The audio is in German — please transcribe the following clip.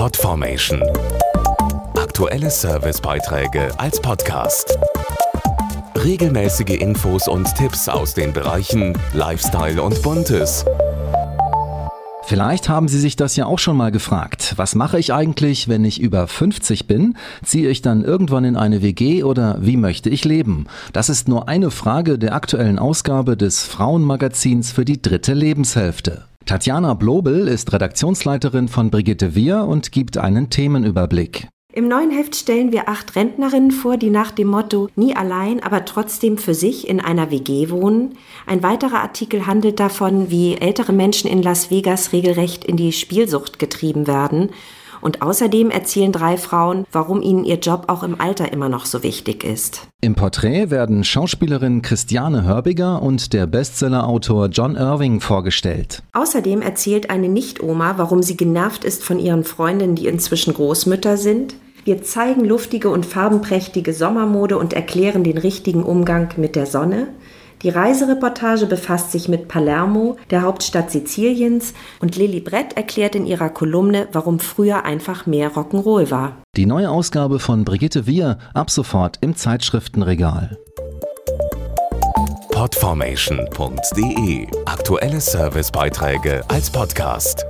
Podformation. Aktuelle Servicebeiträge als Podcast. Regelmäßige Infos und Tipps aus den Bereichen Lifestyle und Buntes. Vielleicht haben Sie sich das ja auch schon mal gefragt. Was mache ich eigentlich, wenn ich über 50 bin? Ziehe ich dann irgendwann in eine WG oder wie möchte ich leben? Das ist nur eine Frage der aktuellen Ausgabe des Frauenmagazins für die dritte Lebenshälfte. Tatjana Blobel ist Redaktionsleiterin von Brigitte Wir und gibt einen Themenüberblick. Im neuen Heft stellen wir acht Rentnerinnen vor, die nach dem Motto nie allein, aber trotzdem für sich in einer WG wohnen. Ein weiterer Artikel handelt davon, wie ältere Menschen in Las Vegas regelrecht in die Spielsucht getrieben werden und außerdem erzählen drei Frauen, warum ihnen ihr Job auch im Alter immer noch so wichtig ist. Im Porträt werden Schauspielerin Christiane Hörbiger und der Bestsellerautor John Irving vorgestellt. Außerdem erzählt eine Nicht-Oma, warum sie genervt ist von ihren Freundinnen, die inzwischen Großmütter sind. Wir zeigen luftige und farbenprächtige Sommermode und erklären den richtigen Umgang mit der Sonne. Die Reisereportage befasst sich mit Palermo, der Hauptstadt Siziliens, und Lilly Brett erklärt in ihrer Kolumne, warum früher einfach mehr Rock'n'Roll war. Die neue Ausgabe von Brigitte Wir ab sofort im Zeitschriftenregal. Podformation.de Aktuelle Servicebeiträge als Podcast.